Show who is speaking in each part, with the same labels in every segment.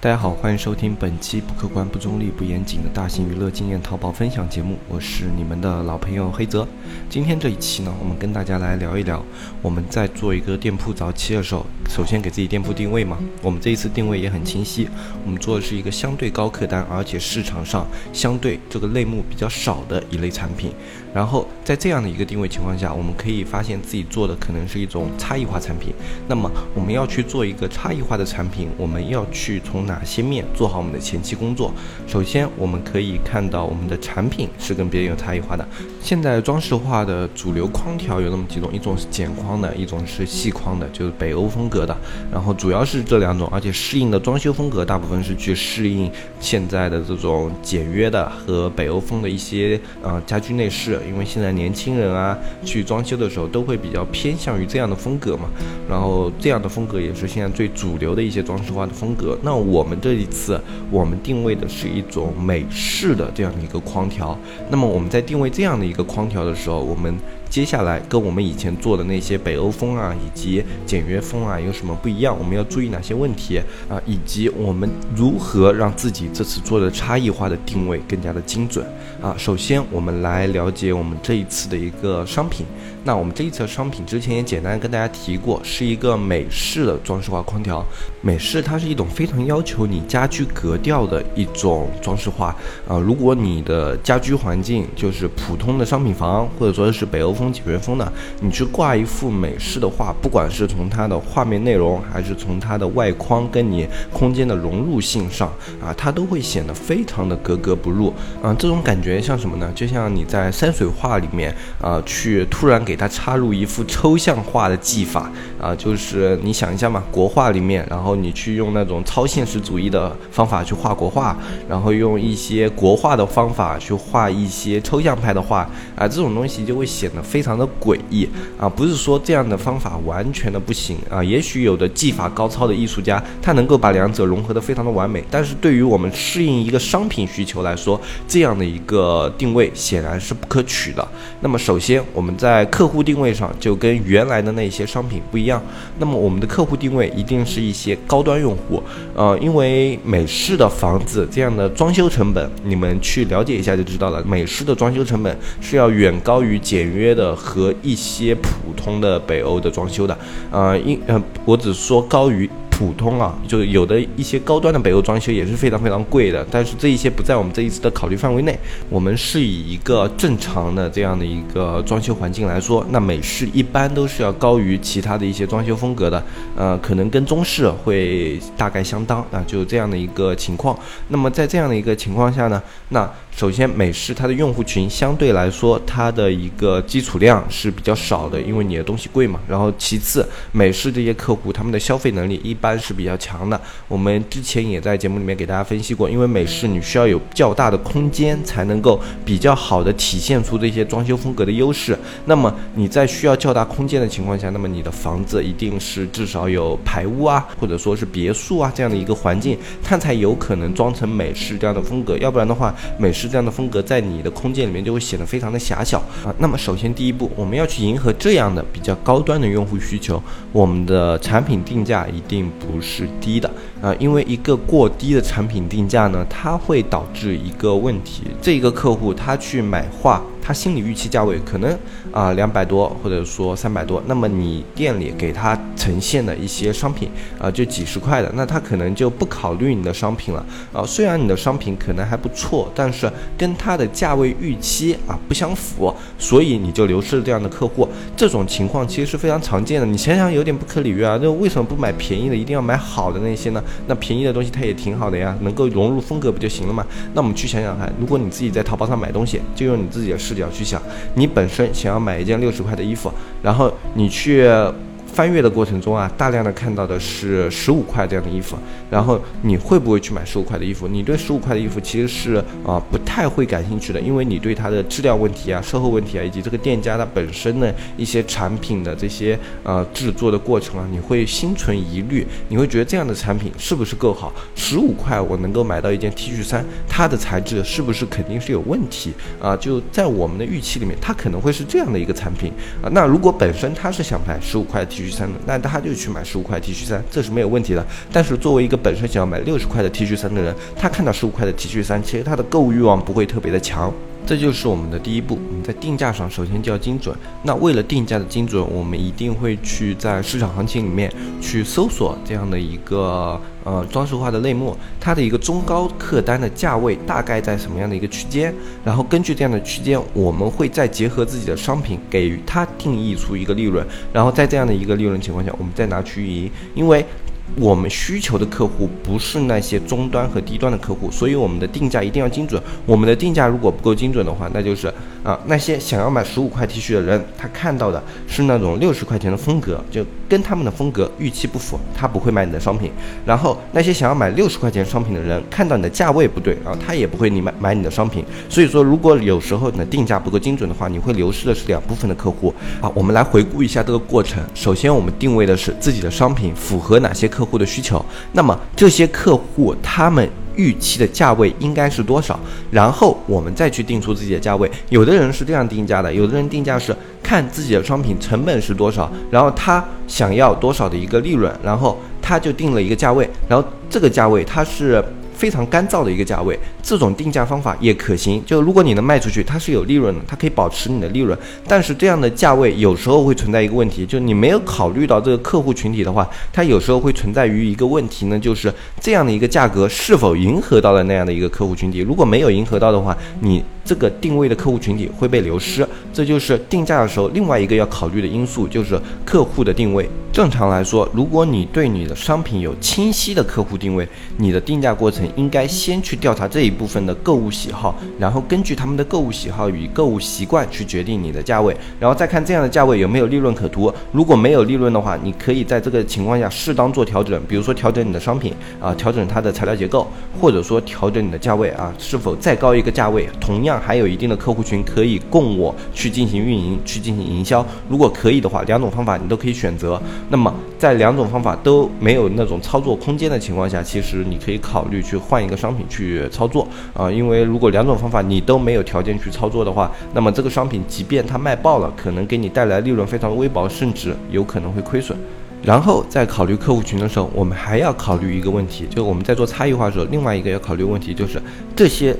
Speaker 1: 大家好，欢迎收听本期不客观、不中立、不严谨的大型娱乐经验淘宝分享节目，我是你们的老朋友黑泽。今天这一期呢，我们跟大家来聊一聊，我们在做一个店铺早期的时候，首先给自己店铺定位嘛。我们这一次定位也很清晰，我们做的是一个相对高客单，而且市场上相对这个类目比较少的一类产品。然后在这样的一个定位情况下，我们可以发现自己做的可能是一种差异化产品。那么我们要去做一个差异化的产品，我们要去从哪些面做好我们的前期工作？首先，我们可以看到我们的产品是跟别人有差异化的。现在装饰画的主流框条有那么几种，一种是简框的，一种是细框的，就是北欧风格的。然后主要是这两种，而且适应的装修风格大部分是去适应现在的这种简约的和北欧风的一些呃家居内饰。因为现在年轻人啊，去装修的时候都会比较偏向于这样的风格嘛，然后这样的风格也是现在最主流的一些装饰画的风格。那我们这一次，我们定位的是一种美式的这样的一个框条。那么我们在定位这样的一个框条的时候，我们。接下来跟我们以前做的那些北欧风啊，以及简约风啊，有什么不一样？我们要注意哪些问题啊？以及我们如何让自己这次做的差异化的定位更加的精准啊？首先，我们来了解我们这一次的一个商品。那我们这一次的商品之前也简单跟大家提过，是一个美式的装饰画空调。美式它是一种非常要求你家居格调的一种装饰画啊。如果你的家居环境就是普通的商品房，或者说是北欧。风简约风的，你去挂一幅美式的画，不管是从它的画面内容，还是从它的外框跟你空间的融入性上啊，它都会显得非常的格格不入。嗯，这种感觉像什么呢？就像你在山水画里面啊，去突然给它插入一幅抽象画的技法啊，就是你想一下嘛，国画里面，然后你去用那种超现实主义的方法去画国画，然后用一些国画的方法去画一些抽象派的画啊，这种东西就会显得。非常的诡异啊，不是说这样的方法完全的不行啊，也许有的技法高超的艺术家，他能够把两者融合的非常的完美，但是对于我们适应一个商品需求来说，这样的一个定位显然是不可取的。那么首先我们在客户定位上就跟原来的那些商品不一样，那么我们的客户定位一定是一些高端用户，呃，因为美式的房子这样的装修成本，你们去了解一下就知道了，美式的装修成本是要远高于简约。的和一些普通的北欧的装修的，呃，因呃，我只说高于。普通啊，就有的一些高端的北欧装修也是非常非常贵的，但是这一些不在我们这一次的考虑范围内。我们是以一个正常的这样的一个装修环境来说，那美式一般都是要高于其他的一些装修风格的，呃，可能跟中式会大概相当啊，就这样的一个情况。那么在这样的一个情况下呢，那首先美式它的用户群相对来说它的一个基础量是比较少的，因为你的东西贵嘛。然后其次，美式这些客户他们的消费能力一般。是比较强的。我们之前也在节目里面给大家分析过，因为美式你需要有较大的空间，才能够比较好的体现出这些装修风格的优势。那么你在需要较大空间的情况下，那么你的房子一定是至少有排屋啊，或者说是别墅啊这样的一个环境，它才有可能装成美式这样的风格。要不然的话，美式这样的风格在你的空间里面就会显得非常的狭小啊。那么首先第一步，我们要去迎合这样的比较高端的用户需求，我们的产品定价一定。不是低的啊，因为一个过低的产品定价呢，它会导致一个问题，这个客户他去买画。他心理预期价位可能啊两百多，或者说三百多，那么你店里给他呈现的一些商品啊就几十块的，那他可能就不考虑你的商品了啊。虽然你的商品可能还不错，但是跟他的价位预期啊不相符，所以你就流失了这样的客户。这种情况其实是非常常见的。你想想有点不可理喻啊，那为什么不买便宜的，一定要买好的那些呢？那便宜的东西它也挺好的呀，能够融入风格不就行了嘛？那我们去想想看，如果你自己在淘宝上买东西，就用你自己的视。角去想，你本身想要买一件六十块的衣服，然后你去翻阅的过程中啊，大量的看到的是十五块这样的衣服，然后你会不会去买十五块的衣服？你对十五块的衣服其实是啊不太会感兴趣的，因为你对它的质量问题啊、售后问题啊，以及这个店家它本身的一些产品的这些呃制作的过程啊，你会心存疑虑，你会觉得这样的产品是不是够好？十五块我能够买到一件 T 恤衫，它的材质是不是肯定是有问题啊？就在我们的预期里面，它可能会是这样的一个产品啊。那如果本身他是想买十五块 T 恤衫的，那他就去买十五块 T 恤衫，这是没有问题的。但是作为一个本身想要买六十块的 T 恤衫的人，他看到十五块的 T 恤衫，其实他的购物欲望不会特别的强。这就是我们的第一步，我们在定价上首先就要精准。那为了定价的精准，我们一定会去在市场行情里面去搜索这样的一个呃装饰画的类目，它的一个中高客单的价位大概在什么样的一个区间，然后根据这样的区间，我们会再结合自己的商品给予它定义出一个利润，然后在这样的一个利润情况下，我们再拿去运营，因为。我们需求的客户不是那些中端和低端的客户，所以我们的定价一定要精准。我们的定价如果不够精准的话，那就是啊，那些想要买十五块 T 恤的人，他看到的是那种六十块钱的风格，就跟他们的风格预期不符，他不会买你的商品。然后那些想要买六十块钱商品的人，看到你的价位不对啊，他也不会你买买你的商品。所以说，如果有时候你的定价不够精准的话，你会流失的是两部分的客户啊。我们来回顾一下这个过程。首先，我们定位的是自己的商品符合哪些客客户的需求，那么这些客户他们预期的价位应该是多少？然后我们再去定出自己的价位。有的人是这样定价的，有的人定价是看自己的商品成本是多少，然后他想要多少的一个利润，然后他就定了一个价位，然后这个价位他是。非常干燥的一个价位，这种定价方法也可行。就如果你能卖出去，它是有利润的，它可以保持你的利润。但是这样的价位有时候会存在一个问题，就是你没有考虑到这个客户群体的话，它有时候会存在于一个问题呢，就是这样的一个价格是否迎合到了那样的一个客户群体。如果没有迎合到的话，你。这个定位的客户群体会被流失，这就是定价的时候另外一个要考虑的因素，就是客户的定位。正常来说，如果你对你的商品有清晰的客户定位，你的定价过程应该先去调查这一部分的购物喜好，然后根据他们的购物喜好与购物习惯去决定你的价位，然后再看这样的价位有没有利润可图。如果没有利润的话，你可以在这个情况下适当做调整，比如说调整你的商品啊，调整它的材料结构，或者说调整你的价位啊，是否再高一个价位，同样。还有一定的客户群可以供我去进行运营、去进行营销。如果可以的话，两种方法你都可以选择。那么在两种方法都没有那种操作空间的情况下，其实你可以考虑去换一个商品去操作啊。因为如果两种方法你都没有条件去操作的话，那么这个商品即便它卖爆了，可能给你带来利润非常微薄，甚至有可能会亏损。然后在考虑客户群的时候，我们还要考虑一个问题，就是我们在做差异化的时候，另外一个要考虑问题就是这些。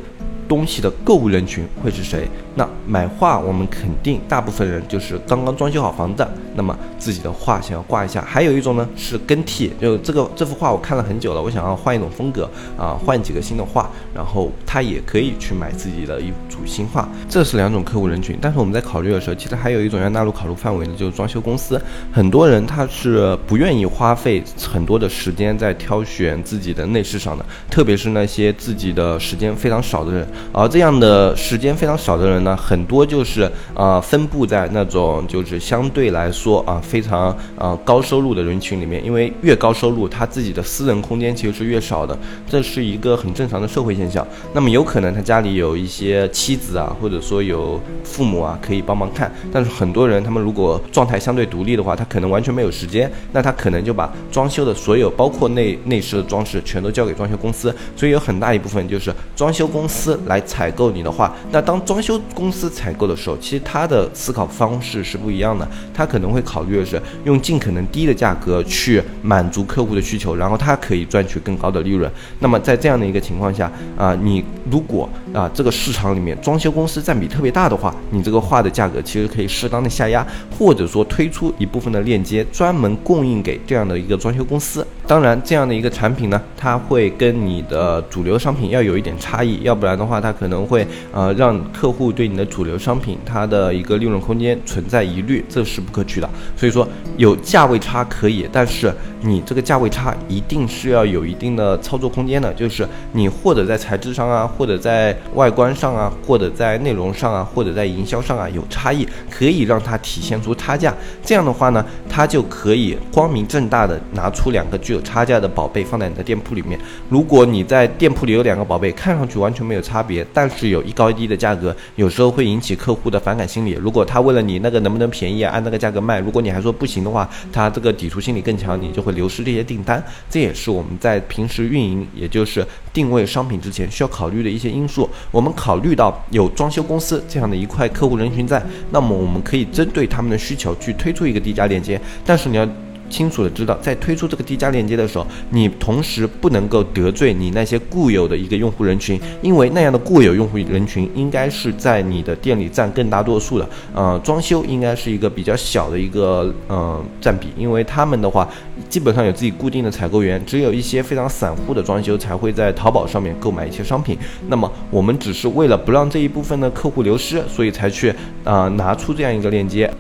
Speaker 1: 东西的购物人群会是谁？那买画，我们肯定大部分人就是刚刚装修好房子，那么自己的画想要挂一下。还有一种呢是更替，就这个这幅画我看了很久了，我想要换一种风格啊，换几个新的画，然后他也可以去买自己的一组新画。这是两种客户人群。但是我们在考虑的时候，其实还有一种要纳入考虑范围的，就是装修公司。很多人他是不愿意花费很多的时间在挑选自己的内饰上的，特别是那些自己的时间非常少的人。而这样的时间非常少的人呢，很多就是啊分布在那种就是相对来说啊非常啊高收入的人群里面，因为越高收入，他自己的私人空间其实是越少的，这是一个很正常的社会现象。那么有可能他家里有一些妻子啊，或者说有父母啊可以帮忙看，但是很多人他们如果状态相对独立的话，他可能完全没有时间，那他可能就把装修的所有包括内内饰的装饰全都交给装修公司，所以有很大一部分就是装修公司来。采购你的话，那当装修公司采购的时候，其实他的思考方式是不一样的。他可能会考虑的是用尽可能低的价格去满足客户的需求，然后他可以赚取更高的利润。那么在这样的一个情况下啊，你如果啊这个市场里面装修公司占比特别大的话，你这个画的价格其实可以适当的下压，或者说推出一部分的链接，专门供应给这样的一个装修公司。当然，这样的一个产品呢，它会跟你的主流商品要有一点差异，要不然的话，它可能会呃让客户对你的主流商品它的一个利润空间存在疑虑，这是不可取的。所以说有价位差可以，但是你这个价位差一定是要有一定的操作空间的，就是你或者在材质上啊，或者在外观上啊，或者在内容上啊，或者在营销上啊有差异，可以让它体现出差价。这样的话呢，它就可以光明正大的拿出两个具有差价的宝贝放在你的店铺里面。如果你在店铺里有两个宝贝，看上去完全没有差别，但是有一高一低的价格，有时候会引起客户的反感心理。如果他为了你那个能不能便宜啊，按那个价格卖，如果你还说不行的话，他这个抵触心理更强，你就会流失这些订单。这也是我们在平时运营，也就是定位商品之前需要考虑的一些因素。我们考虑到有装修公司这样的一块客户人群在，那么我们可以针对他们的需求去推出一个低价链接，但是你要。清楚的知道，在推出这个低价链接的时候，你同时不能够得罪你那些固有的一个用户人群，因为那样的固有用户人群应该是在你的店里占更大多数的。呃，装修应该是一个比较小的一个呃占比，因为他们的话基本上有自己固定的采购员，只有一些非常散户的装修才会在淘宝上面购买一些商品。那么我们只是为了不让这一部分的客户流失，所以才去啊拿出这样一个链接。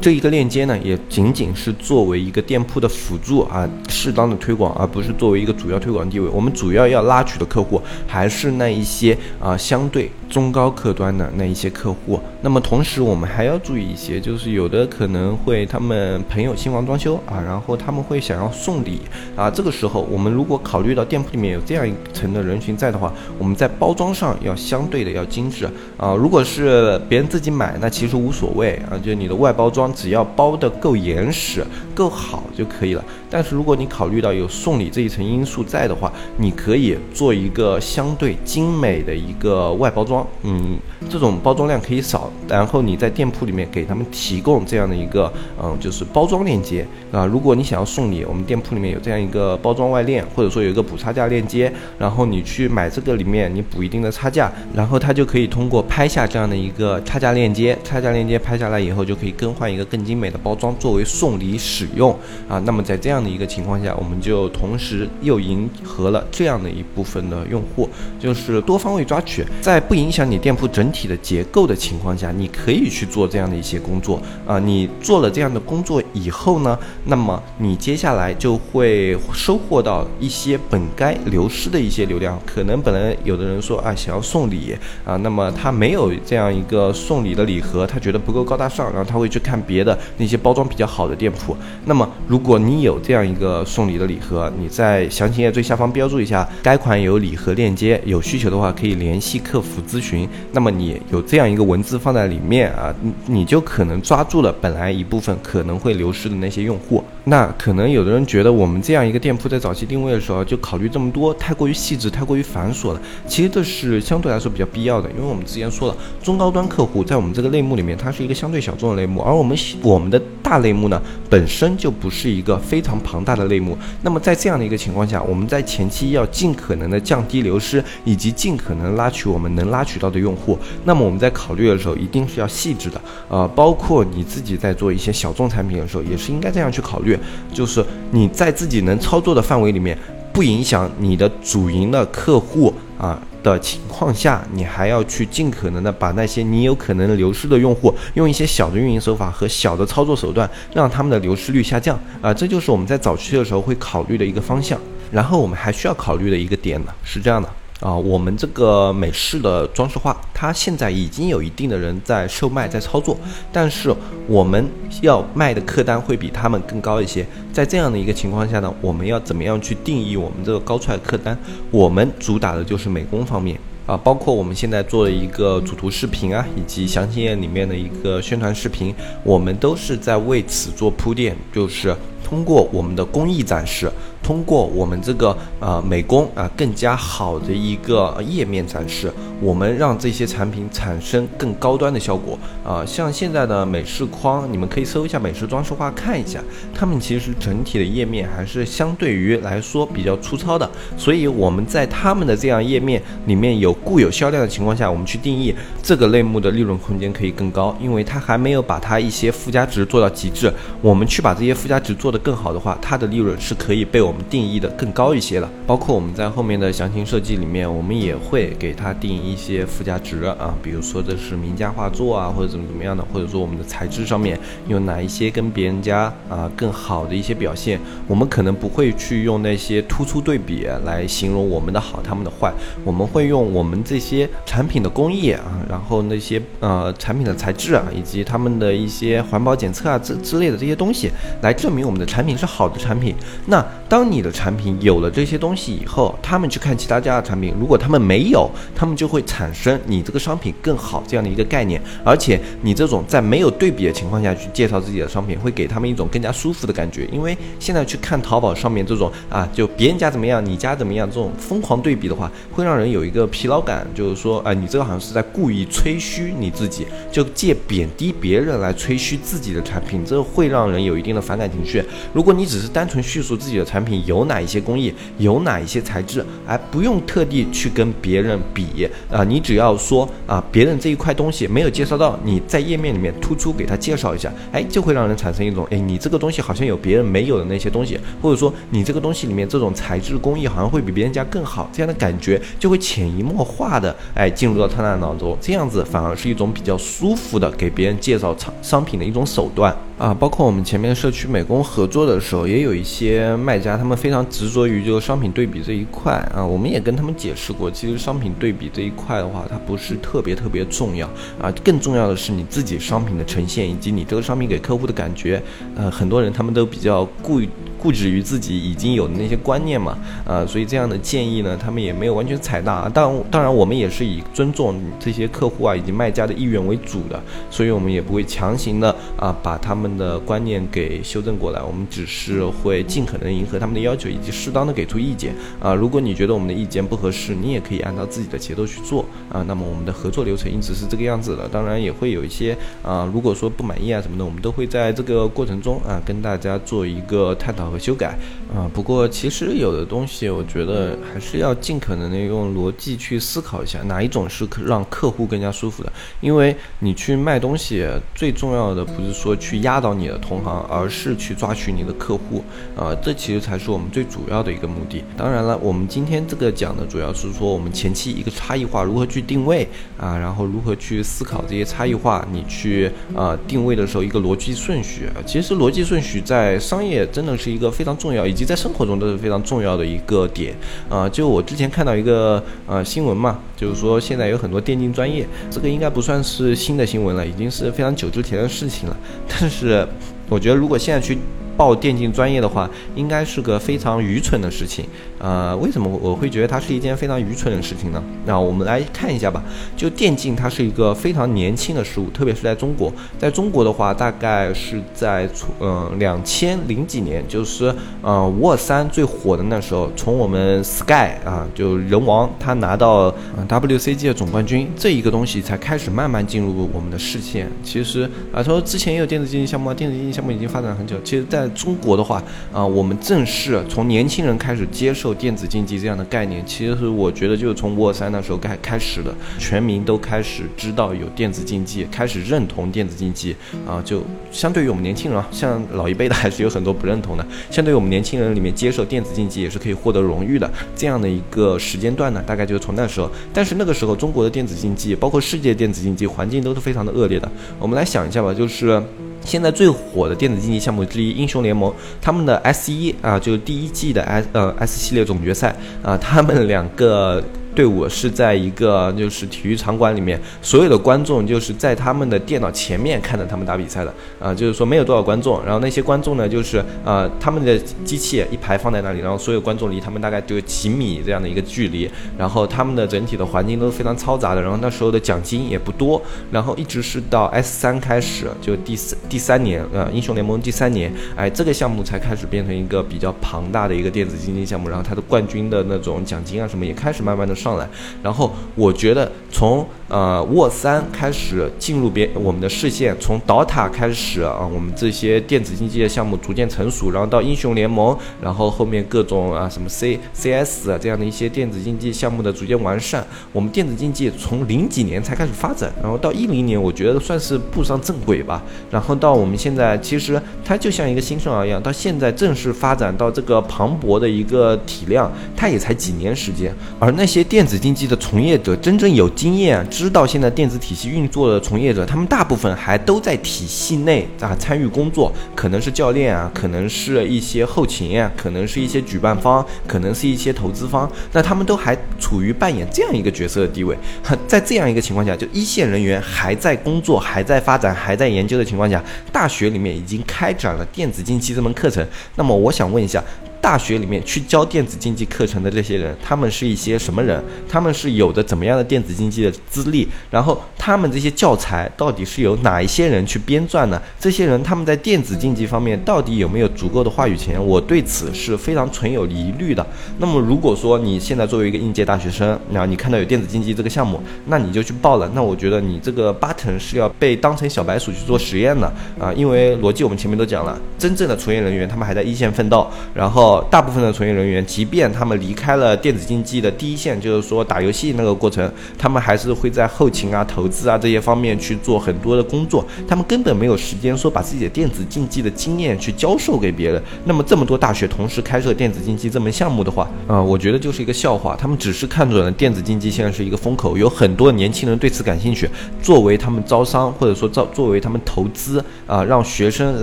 Speaker 1: 这一个链接呢，也仅仅是作为一个店铺的辅助啊，适当的推广，而不是作为一个主要推广地位。我们主要要拉取的客户还是那一些啊相对中高客端的那一些客户。那么同时，我们还要注意一些，就是有的可能会他们朋友新房装修啊，然后他们会想要送礼啊。这个时候，我们如果考虑到店铺里面有这样一层的人群在的话，我们在包装上要相对的要精致啊。如果是别人自己买，那其实无所谓啊，就你的外包装。只要包的够严实、够好就可以了。但是如果你考虑到有送礼这一层因素在的话，你可以做一个相对精美的一个外包装。嗯，这种包装量可以少，然后你在店铺里面给他们提供这样的一个嗯，就是包装链接啊。如果你想要送礼，我们店铺里面有这样一个包装外链，或者说有一个补差价链接，然后你去买这个里面你补一定的差价，然后他就可以通过拍下这样的一个差价链接，差价链接拍下来以后就可以更换一个更精美的包装作为送礼使用啊。那么在这样这样的一个情况下，我们就同时又迎合了这样的一部分的用户，就是多方位抓取，在不影响你店铺整体的结构的情况下，你可以去做这样的一些工作啊。你做了这样的工作以后呢，那么你接下来就会收获到一些本该流失的一些流量。可能本来有的人说啊，想要送礼啊，那么他没有这样一个送礼的礼盒，他觉得不够高大上，然后他会去看别的那些包装比较好的店铺。那么如果你有这样一个送礼的礼盒，你在详情页最下方标注一下，该款有礼盒链接，有需求的话可以联系客服咨询。那么你有这样一个文字放在里面啊，你你就可能抓住了本来一部分可能会流失的那些用户。那可能有的人觉得我们这样一个店铺在早期定位的时候就考虑这么多，太过于细致，太过于繁琐了。其实这是相对来说比较必要的，因为我们之前说了，中高端客户在我们这个类目里面，它是一个相对小众的类目，而我们我们的大类目呢，本身就不是一个非常庞大的类目。那么在这样的一个情况下，我们在前期要尽可能的降低流失，以及尽可能拉取我们能拉取到的用户。那么我们在考虑的时候，一定是要细致的，呃，包括你自己在做一些小众产品的时候，也是应该这样去考虑。就是你在自己能操作的范围里面，不影响你的主营的客户啊的情况下，你还要去尽可能的把那些你有可能流失的用户，用一些小的运营手法和小的操作手段，让他们的流失率下降啊，这就是我们在早期的时候会考虑的一个方向。然后我们还需要考虑的一个点呢，是这样的。啊，我们这个美式的装饰画，它现在已经有一定的人在售卖，在操作，但是我们要卖的客单会比他们更高一些。在这样的一个情况下呢，我们要怎么样去定义我们这个高出来客单？我们主打的就是美工方面啊，包括我们现在做的一个主图视频啊，以及详情页里面的一个宣传视频，我们都是在为此做铺垫，就是通过我们的工艺展示。通过我们这个呃美工啊更加好的一个页面展示，我们让这些产品产生更高端的效果啊。像现在的美式框，你们可以搜一下美式装饰画看一下，他们其实整体的页面还是相对于来说比较粗糙的。所以我们在他们的这样页面里面有固有销量的情况下，我们去定义这个类目的利润空间可以更高，因为它还没有把它一些附加值做到极致。我们去把这些附加值做得更好的话，它的利润是可以被我们。定义的更高一些了。包括我们在后面的详情设计里面，我们也会给它定一些附加值啊，比如说这是名家画作啊，或者怎么怎么样的，或者说我们的材质上面有哪一些跟别人家啊更好的一些表现，我们可能不会去用那些突出对比来形容我们的好，他们的坏，我们会用我们这些产品的工艺啊，然后那些呃产品的材质啊，以及他们的一些环保检测啊之之类的这些东西来证明我们的产品是好的产品。那当当你的产品有了这些东西以后，他们去看其他家的产品，如果他们没有，他们就会产生你这个商品更好这样的一个概念。而且你这种在没有对比的情况下去介绍自己的商品，会给他们一种更加舒服的感觉。因为现在去看淘宝上面这种啊，就别人家怎么样，你家怎么样，这种疯狂对比的话，会让人有一个疲劳感，就是说，啊，你这个好像是在故意吹嘘你自己，就借贬低别人来吹嘘自己的产品，这会让人有一定的反感情绪。如果你只是单纯叙述自己的产品品有哪一些工艺，有哪一些材质，而不用特地去跟别人比啊，你只要说啊，别人这一块东西没有介绍到，你在页面里面突出给他介绍一下，哎，就会让人产生一种，哎，你这个东西好像有别人没有的那些东西，或者说你这个东西里面这种材质工艺好像会比别人家更好，这样的感觉就会潜移默化的哎进入到他的脑中，这样子反而是一种比较舒服的给别人介绍商商品的一种手段。啊，包括我们前面社区美工合作的时候，也有一些卖家，他们非常执着于就商品对比这一块啊。我们也跟他们解释过，其实商品对比这一块的话，它不是特别特别重要啊。更重要的是你自己商品的呈现，以及你这个商品给客户的感觉。呃，很多人他们都比较固不止于自己已经有的那些观念嘛，啊，所以这样的建议呢，他们也没有完全采纳。当当然，我们也是以尊重这些客户啊以及卖家的意愿为主的，所以我们也不会强行的啊把他们。的观念给修正过来，我们只是会尽可能迎合他们的要求，以及适当的给出意见啊。如果你觉得我们的意见不合适，你也可以按照自己的节奏去做啊。那么我们的合作流程一直是这个样子的，当然也会有一些啊，如果说不满意啊什么的，我们都会在这个过程中啊跟大家做一个探讨和修改啊。不过其实有的东西，我觉得还是要尽可能的用逻辑去思考一下，哪一种是让客户更加舒服的。因为你去卖东西，最重要的不是说去压。倒你的同行，而是去抓取你的客户，啊，这其实才是我们最主要的一个目的。当然了，我们今天这个讲的主要是说我们前期一个差异化如何去定位啊，然后如何去思考这些差异化，你去啊定位的时候一个逻辑顺序。其实逻辑顺序在商业真的是一个非常重要，以及在生活中都是非常重要的一个点啊。就我之前看到一个呃新闻嘛，就是说现在有很多电竞专业，这个应该不算是新的新闻了，已经是非常久之前的事情了，但是。我觉得，如果现在去。报电竞专业的话，应该是个非常愚蠢的事情。呃，为什么我会觉得它是一件非常愚蠢的事情呢？那我们来看一下吧。就电竞，它是一个非常年轻的事物，特别是在中国。在中国的话，大概是在从嗯两千零几年，就是呃五二三最火的那时候，从我们 Sky 啊，就人王他拿到 WCG 的总冠军，这一个东西才开始慢慢进入我们的视线。其实啊，他说之前也有电子竞技项目，电子竞技项目已经发展很久。其实，在中国的话，啊，我们正式从年轻人开始接受电子竞技这样的概念，其实是我觉得就是从沃三那时候开开始的，全民都开始知道有电子竞技，开始认同电子竞技，啊，就相对于我们年轻人啊，像老一辈的还是有很多不认同的，相对于我们年轻人里面接受电子竞技也是可以获得荣誉的。这样的一个时间段呢，大概就是从那时候，但是那个时候中国的电子竞技，包括世界电子竞技环境都是非常的恶劣的，我们来想一下吧，就是。现在最火的电子竞技项目之一，英雄联盟，他们的 S 一啊，就是第一季的 S 呃 S 系列总决赛啊，他们两个。队伍是在一个就是体育场馆里面，所有的观众就是在他们的电脑前面看着他们打比赛的啊，就是说没有多少观众，然后那些观众呢，就是呃他们的机器一排放在那里，然后所有观众离他们大概就几米这样的一个距离，然后他们的整体的环境都是非常嘈杂的，然后那时候的奖金也不多，然后一直是到 S 三开始，就第四第三年，呃英雄联盟第三年，哎这个项目才开始变成一个比较庞大的一个电子竞技项目，然后它的冠军的那种奖金啊什么也开始慢慢的。上来，然后我觉得从呃沃三开始进入别我们的视线，从 DOTA 开始啊，我们这些电子竞技的项目逐渐成熟，然后到英雄联盟，然后后面各种啊什么 C CS 啊这样的一些电子竞技项目的逐渐完善，我们电子竞技从零几年才开始发展，然后到一零年，我觉得算是步上正轨吧，然后到我们现在，其实它就像一个新生儿一样，到现在正式发展到这个磅礴的一个体量，它也才几年时间，而那些电子竞技的从业者，真正有经验、知道现在电子体系运作的从业者，他们大部分还都在体系内啊参与工作，可能是教练啊，可能是一些后勤啊，可能是一些举办方，可能是一些投资方，那他们都还处于扮演这样一个角色的地位。在这样一个情况下，就一线人员还在工作、还在发展、还在研究的情况下，大学里面已经开展了电子竞技这门课程。那么，我想问一下。大学里面去教电子竞技课程的这些人，他们是一些什么人？他们是有的怎么样的电子竞技的资历？然后他们这些教材到底是由哪一些人去编撰呢？这些人他们在电子竞技方面到底有没有足够的话语权？我对此是非常存有疑虑的。那么如果说你现在作为一个应届大学生，然后你看到有电子竞技这个项目，那你就去报了。那我觉得你这个 button 是要被当成小白鼠去做实验的啊！因为逻辑我们前面都讲了，真正的从业人员他们还在一线奋斗，然后。大部分的从业人员，即便他们离开了电子竞技的第一线，就是说打游戏那个过程，他们还是会在后勤啊、投资啊这些方面去做很多的工作。他们根本没有时间说把自己的电子竞技的经验去教授给别人。那么这么多大学同时开设电子竞技这门项目的话，啊，我觉得就是一个笑话。他们只是看准了电子竞技现在是一个风口，有很多年轻人对此感兴趣，作为他们招商或者说造作为他们投资啊，让学生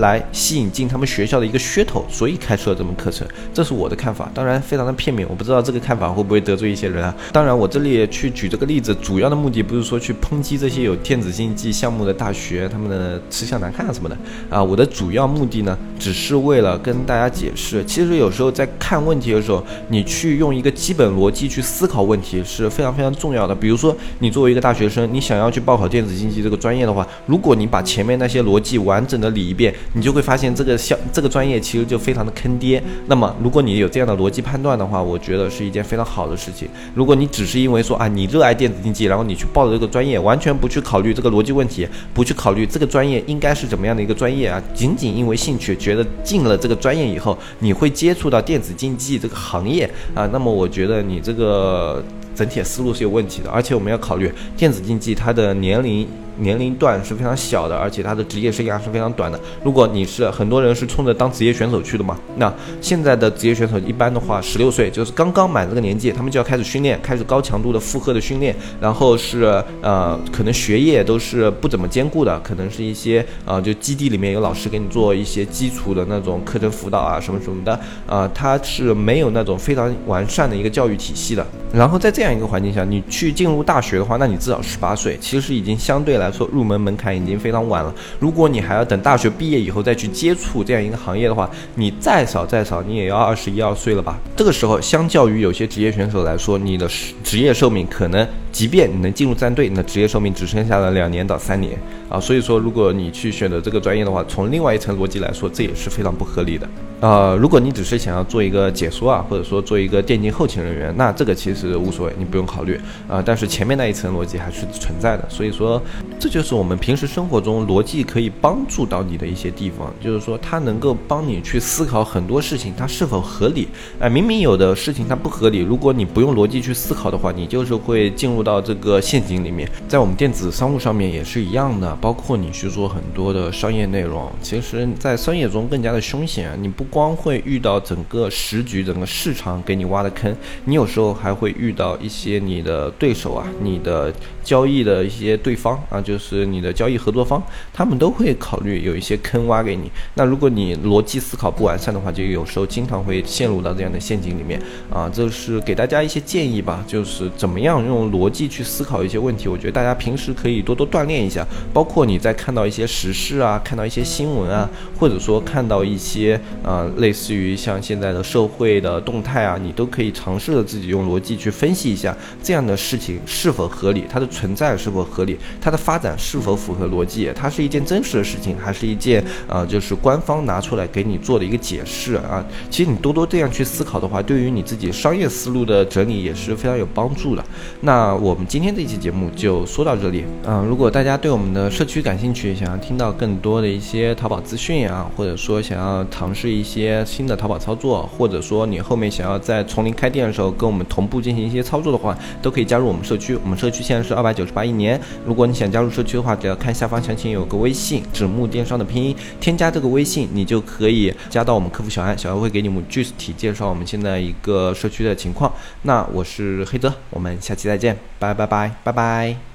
Speaker 1: 来吸引进他们学校的一个噱头，所以开设了这门课程。这是我的看法，当然非常的片面，我不知道这个看法会不会得罪一些人啊。当然，我这里去举这个例子，主要的目的不是说去抨击这些有电子竞技项目的大学，他们的吃相难看啊什么的啊。我的主要目的呢，只是为了跟大家解释，其实有时候在看问题的时候，你去用一个基本逻辑去思考问题是非常非常重要的。比如说，你作为一个大学生，你想要去报考电子竞技这个专业的话，如果你把前面那些逻辑完整的理一遍，你就会发现这个项这个专业其实就非常的坑爹。那么，如果你有这样的逻辑判断的话，我觉得是一件非常好的事情。如果你只是因为说啊，你热爱电子竞技，然后你去报的这个专业，完全不去考虑这个逻辑问题，不去考虑这个专业应该是怎么样的一个专业啊，仅仅因为兴趣，觉得进了这个专业以后，你会接触到电子竞技这个行业啊，那么我觉得你这个整体思路是有问题的。而且我们要考虑电子竞技它的年龄。年龄段是非常小的，而且他的职业生涯是非常短的。如果你是很多人是冲着当职业选手去的嘛，那现在的职业选手一般的话，十六岁就是刚刚满这个年纪，他们就要开始训练，开始高强度的负荷的训练，然后是呃，可能学业都是不怎么兼顾的，可能是一些呃，就基地里面有老师给你做一些基础的那种课程辅导啊什么什么的，呃，他是没有那种非常完善的一个教育体系的。然后在这样一个环境下，你去进入大学的话，那你至少十八岁，其实已经相对来。来说，入门门槛已经非常晚了。如果你还要等大学毕业以后再去接触这样一个行业的话，你再少再少你也要二十一二岁了吧？这个时候，相较于有些职业选手来说，你的职业寿命可能，即便你能进入战队，你的职业寿命只剩下了两年到三年啊。所以说，如果你去选择这个专业的话，从另外一层逻辑来说，这也是非常不合理的。呃，如果你只是想要做一个解说啊，或者说做一个电竞后勤人员，那这个其实无所谓，你不用考虑啊。但是前面那一层逻辑还是存在的，所以说这就是我们平时生活中逻辑可以帮助到你的一些地方，就是说它能够帮你去思考很多事情它是否合理。哎，明明有的事情它不合理，如果你不用逻辑去思考的话，你就是会进入到这个陷阱里面。在我们电子商务上面也是一样的，包括你去做很多的商业内容，其实在商业中更加的凶险，你不。光会遇到整个时局、整个市场给你挖的坑，你有时候还会遇到一些你的对手啊，你的交易的一些对方啊，就是你的交易合作方，他们都会考虑有一些坑挖给你。那如果你逻辑思考不完善的话，就有时候经常会陷入到这样的陷阱里面啊。这是给大家一些建议吧，就是怎么样用逻辑去思考一些问题。我觉得大家平时可以多多锻炼一下，包括你在看到一些时事啊，看到一些新闻啊，或者说看到一些啊。类似于像现在的社会的动态啊，你都可以尝试着自己用逻辑去分析一下这样的事情是否合理，它的存在是否合理，它的发发展是否符合逻辑，它是一件真实的事情，还是一件呃就是官方拿出来给你做的一个解释啊？其实你多多这样去思考的话，对于你自己商业思路的整理也是非常有帮助的。那我们今天这期节目就说到这里嗯。如果大家对我们的社区感兴趣，想要听到更多的一些淘宝资讯啊，或者说想要尝试一些新的淘宝操作，或者说你后面想要在从零开店的时候跟我们同步进行一些操作的话，都可以加入我们社区。我们社区现在是二百九十八一年。如果你想加入入社区的话，只要看下方详情有个微信“纸木电商”的拼音，添加这个微信，你就可以加到我们客服小安，小安会给你们具体介绍我们现在一个社区的情况。那我是黑泽，我们下期再见，拜拜拜拜拜。